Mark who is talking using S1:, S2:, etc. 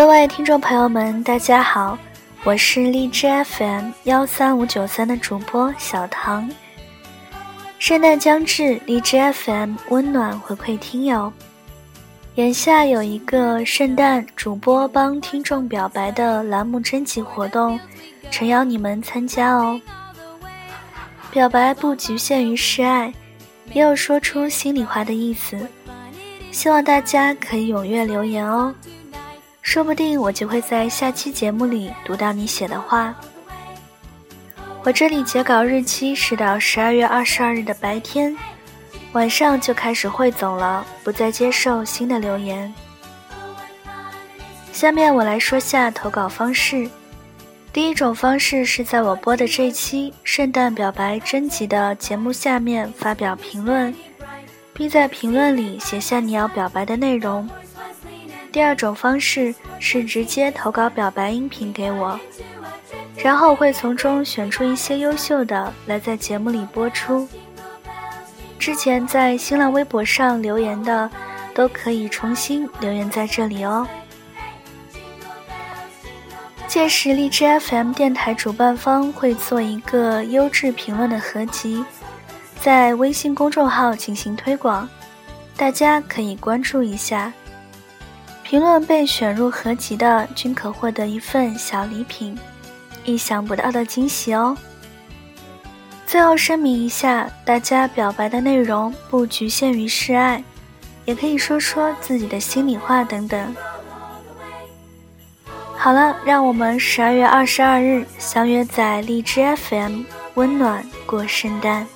S1: 各位听众朋友们，大家好，我是荔枝 FM 幺三五九三的主播小唐。圣诞将至，荔枝 FM 温暖回馈听友。眼下有一个圣诞主播帮听众表白的栏目征集活动，诚邀你们参加哦。表白不局限于示爱，也有说出心里话的意思，希望大家可以踊跃留言哦。说不定我就会在下期节目里读到你写的话。我这里截稿日期是到十二月二十二日的白天，晚上就开始汇总了，不再接受新的留言。下面我来说下投稿方式。第一种方式是在我播的这期圣诞表白征集的节目下面发表评论，并在评论里写下你要表白的内容。第二种方式是直接投稿表白音频给我，然后会从中选出一些优秀的来在节目里播出。之前在新浪微博上留言的，都可以重新留言在这里哦。届时荔枝 FM 电台主办方会做一个优质评论的合集，在微信公众号进行推广，大家可以关注一下。评论被选入合集的，均可获得一份小礼品，意想不到的惊喜哦！最后声明一下，大家表白的内容不局限于示爱，也可以说说自己的心里话等等。好了，让我们十二月二十二日相约在荔枝 FM，温暖过圣诞。